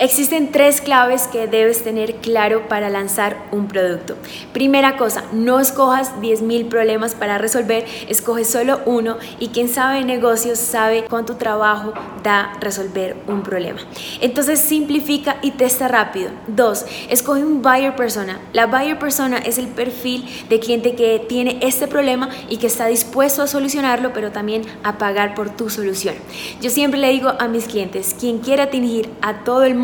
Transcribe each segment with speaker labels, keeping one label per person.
Speaker 1: Existen tres claves que debes tener claro para lanzar un producto. Primera cosa, no escojas 10.000 problemas para resolver, escoge solo uno y quien sabe de negocios sabe cuánto trabajo da resolver un problema. Entonces simplifica y testa rápido. Dos, escoge un buyer persona. La buyer persona es el perfil de cliente que tiene este problema y que está dispuesto a solucionarlo, pero también a pagar por tu solución. Yo siempre le digo a mis clientes, quien quiera atingir a todo el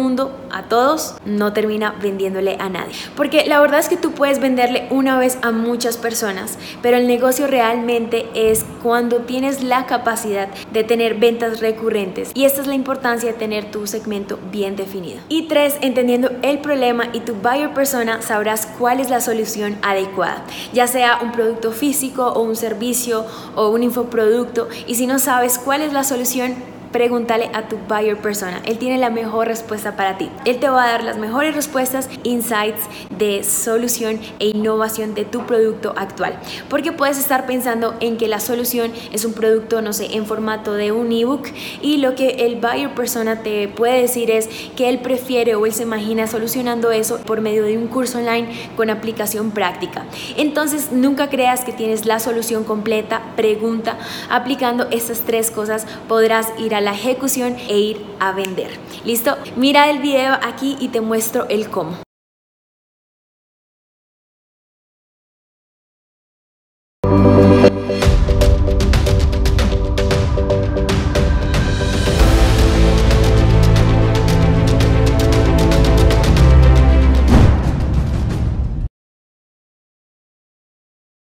Speaker 1: a todos, no termina vendiéndole a nadie. Porque la verdad es que tú puedes venderle una vez a muchas personas, pero el negocio realmente es cuando tienes la capacidad de tener ventas recurrentes. Y esta es la importancia de tener tu segmento bien definido. Y tres, entendiendo el problema y tu buyer persona, sabrás cuál es la solución adecuada, ya sea un producto físico o un servicio o un infoproducto. Y si no sabes cuál es la solución, pregúntale a tu buyer persona. Él tiene la mejor respuesta para ti. Él te va a dar las mejores respuestas, insights de solución e innovación de tu producto actual. Porque puedes estar pensando en que la solución es un producto, no sé, en formato de un ebook y lo que el buyer persona te puede decir es que él prefiere o él se imagina solucionando eso por medio de un curso online con aplicación práctica. Entonces, nunca creas que tienes la solución completa. Pregunta, aplicando estas tres cosas podrás ir a la ejecución e ir a vender. ¿Listo? Mira el video aquí y te muestro el cómo.